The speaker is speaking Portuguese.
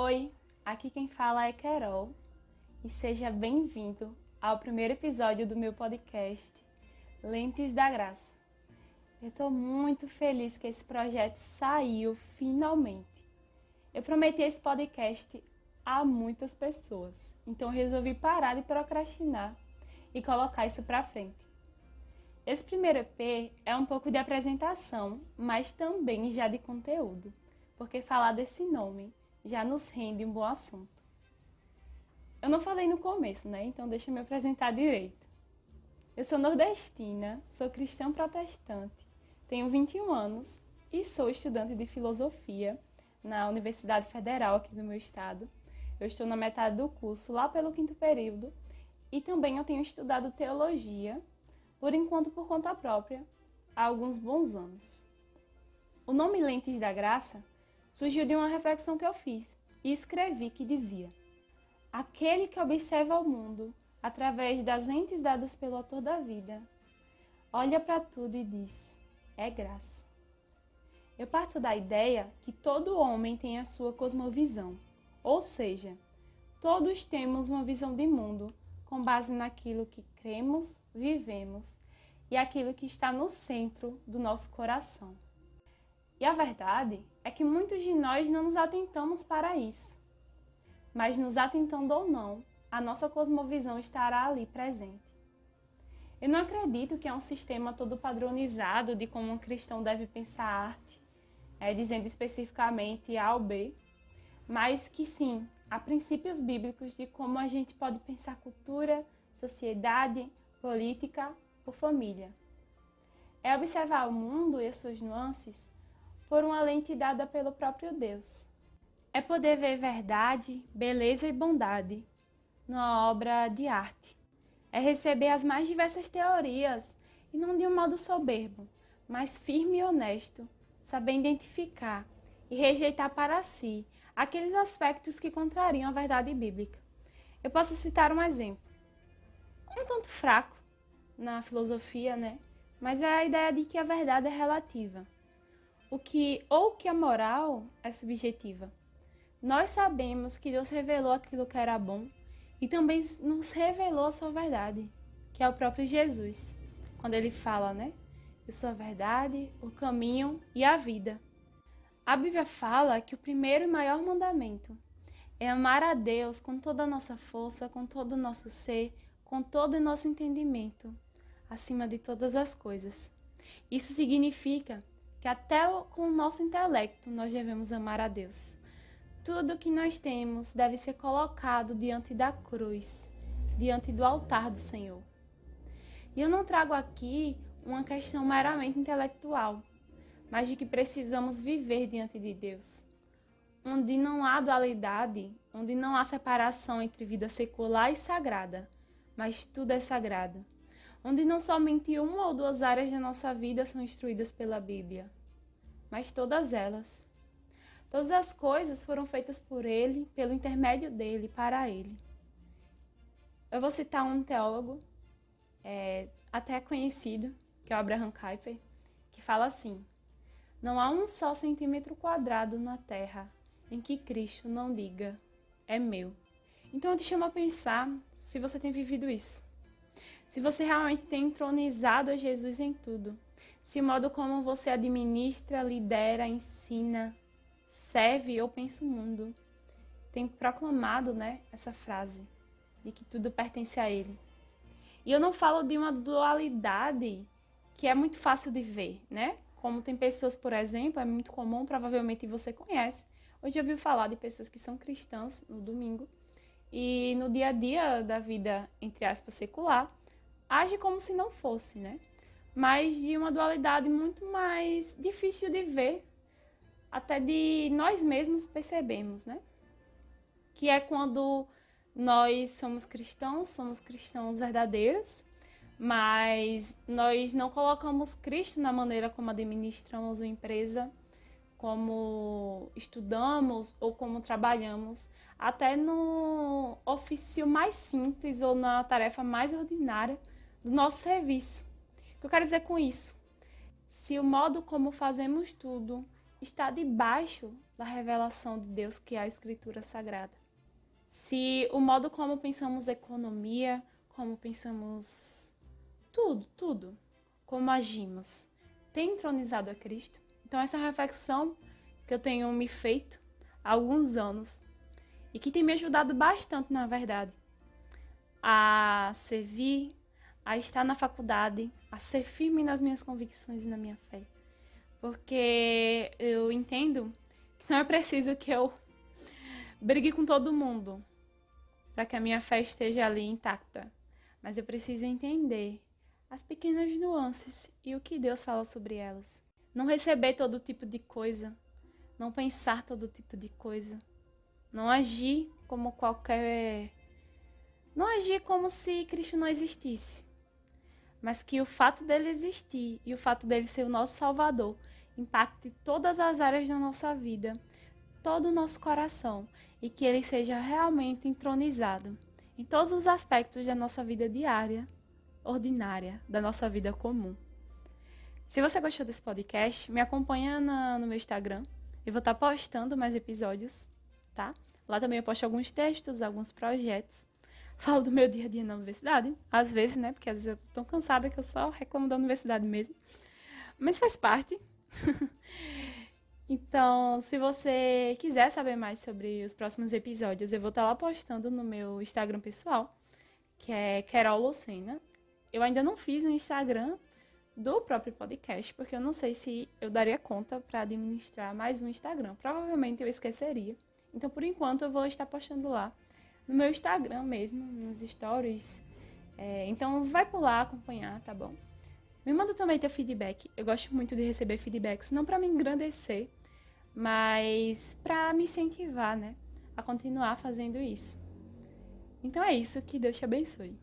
Oi, aqui quem fala é Carol e seja bem-vindo ao primeiro episódio do meu podcast Lentes da Graça. Eu estou muito feliz que esse projeto saiu finalmente. Eu prometi esse podcast a muitas pessoas, então resolvi parar de procrastinar e colocar isso para frente. Esse primeiro EP é um pouco de apresentação, mas também já de conteúdo, porque falar desse nome já nos rende um bom assunto. Eu não falei no começo, né? Então deixa eu me apresentar direito. Eu sou nordestina, sou cristã protestante, tenho 21 anos e sou estudante de filosofia na Universidade Federal aqui do meu estado. Eu estou na metade do curso, lá pelo quinto período, e também eu tenho estudado teologia por enquanto por conta própria, há alguns bons anos. O nome Lentes da Graça surgiu de uma reflexão que eu fiz e escrevi que dizia: Aquele que observa o mundo através das lentes dadas pelo autor da vida, olha para tudo e diz: é graça. Eu parto da ideia que todo homem tem a sua cosmovisão, ou seja, todos temos uma visão de mundo com base naquilo que cremos, vivemos e aquilo que está no centro do nosso coração. E a verdade é que muitos de nós não nos atentamos para isso. Mas nos atentando ou não, a nossa cosmovisão estará ali presente. Eu não acredito que é um sistema todo padronizado de como um cristão deve pensar arte, é, dizendo especificamente A ou B, mas que sim, há princípios bíblicos de como a gente pode pensar cultura, sociedade, política ou família. É observar o mundo e as suas nuances por uma lente dada pelo próprio Deus. É poder ver verdade, beleza e bondade numa obra de arte. É receber as mais diversas teorias e não de um modo soberbo, mas firme e honesto, saber identificar e rejeitar para si aqueles aspectos que contrariam a verdade bíblica. Eu posso citar um exemplo, um tanto fraco na filosofia, né? Mas é a ideia de que a verdade é relativa. O que ou que a moral é subjetiva. Nós sabemos que Deus revelou aquilo que era bom e também nos revelou a sua verdade, que é o próprio Jesus. Quando ele fala, né? Eu sou a verdade, o caminho e a vida. A Bíblia fala que o primeiro e maior mandamento é amar a Deus com toda a nossa força, com todo o nosso ser, com todo o nosso entendimento, acima de todas as coisas. Isso significa que até com o nosso intelecto nós devemos amar a Deus. Tudo que nós temos deve ser colocado diante da cruz, diante do altar do Senhor. E eu não trago aqui uma questão meramente intelectual mas de que precisamos viver diante de Deus. Onde não há dualidade, onde não há separação entre vida secular e sagrada, mas tudo é sagrado. Onde não somente uma ou duas áreas da nossa vida são instruídas pela Bíblia, mas todas elas. Todas as coisas foram feitas por Ele, pelo intermédio dele, para Ele. Eu vou citar um teólogo, é, até conhecido, que é o Abraham Kuyper, que fala assim: não há um só centímetro quadrado na terra em que Cristo não diga: é meu. Então eu te chamo a pensar se você tem vivido isso. Se você realmente tem entronizado a Jesus em tudo. Se o modo como você administra, lidera, ensina, serve ou pensa o mundo tem proclamado né, essa frase de que tudo pertence a Ele. E eu não falo de uma dualidade que é muito fácil de ver, né? Como tem pessoas, por exemplo, é muito comum, provavelmente você conhece. Hoje eu ouvi falar de pessoas que são cristãs no domingo e no dia a dia da vida, entre aspas, secular, age como se não fosse, né? Mas de uma dualidade muito mais difícil de ver, até de nós mesmos percebemos, né? Que é quando nós somos cristãos, somos cristãos verdadeiros, mas nós não colocamos Cristo na maneira como administramos uma empresa, como estudamos ou como trabalhamos, até no ofício mais simples ou na tarefa mais ordinária do nosso serviço. O que eu quero dizer com isso? Se o modo como fazemos tudo está debaixo da revelação de Deus que é a Escritura Sagrada. Se o modo como pensamos economia, como pensamos tudo, tudo, como agimos, tem entronizado a Cristo, então essa reflexão que eu tenho me feito há alguns anos e que tem me ajudado bastante, na verdade, a servir, a estar na faculdade, a ser firme nas minhas convicções e na minha fé. Porque eu entendo que não é preciso que eu brigue com todo mundo para que a minha fé esteja ali intacta. Mas eu preciso entender as pequenas nuances e o que Deus fala sobre elas. Não receber todo tipo de coisa, não pensar todo tipo de coisa, não agir como qualquer. Não agir como se Cristo não existisse, mas que o fato dele existir e o fato dele ser o nosso Salvador impacte todas as áreas da nossa vida, todo o nosso coração e que ele seja realmente entronizado em todos os aspectos da nossa vida diária, ordinária, da nossa vida comum. Se você gostou desse podcast, me acompanha na, no meu Instagram. Eu vou estar postando mais episódios tá? Lá também eu posto alguns textos, alguns projetos. Falo do meu dia a dia na universidade, às vezes, né? Porque às vezes eu tô tão cansada que eu só reclamo da universidade mesmo. Mas faz parte. então, se você quiser saber mais sobre os próximos episódios, eu vou estar lá postando no meu Instagram pessoal, que é Carol Lucena. Eu ainda não fiz um Instagram do próprio podcast, porque eu não sei se eu daria conta para administrar mais um Instagram. Provavelmente eu esqueceria. Então, por enquanto, eu vou estar postando lá no meu Instagram mesmo, nos stories. É, então, vai por lá acompanhar, tá bom? Me manda também teu feedback. Eu gosto muito de receber feedbacks, não para me engrandecer, mas para me incentivar, né, a continuar fazendo isso. Então é isso, que Deus te abençoe.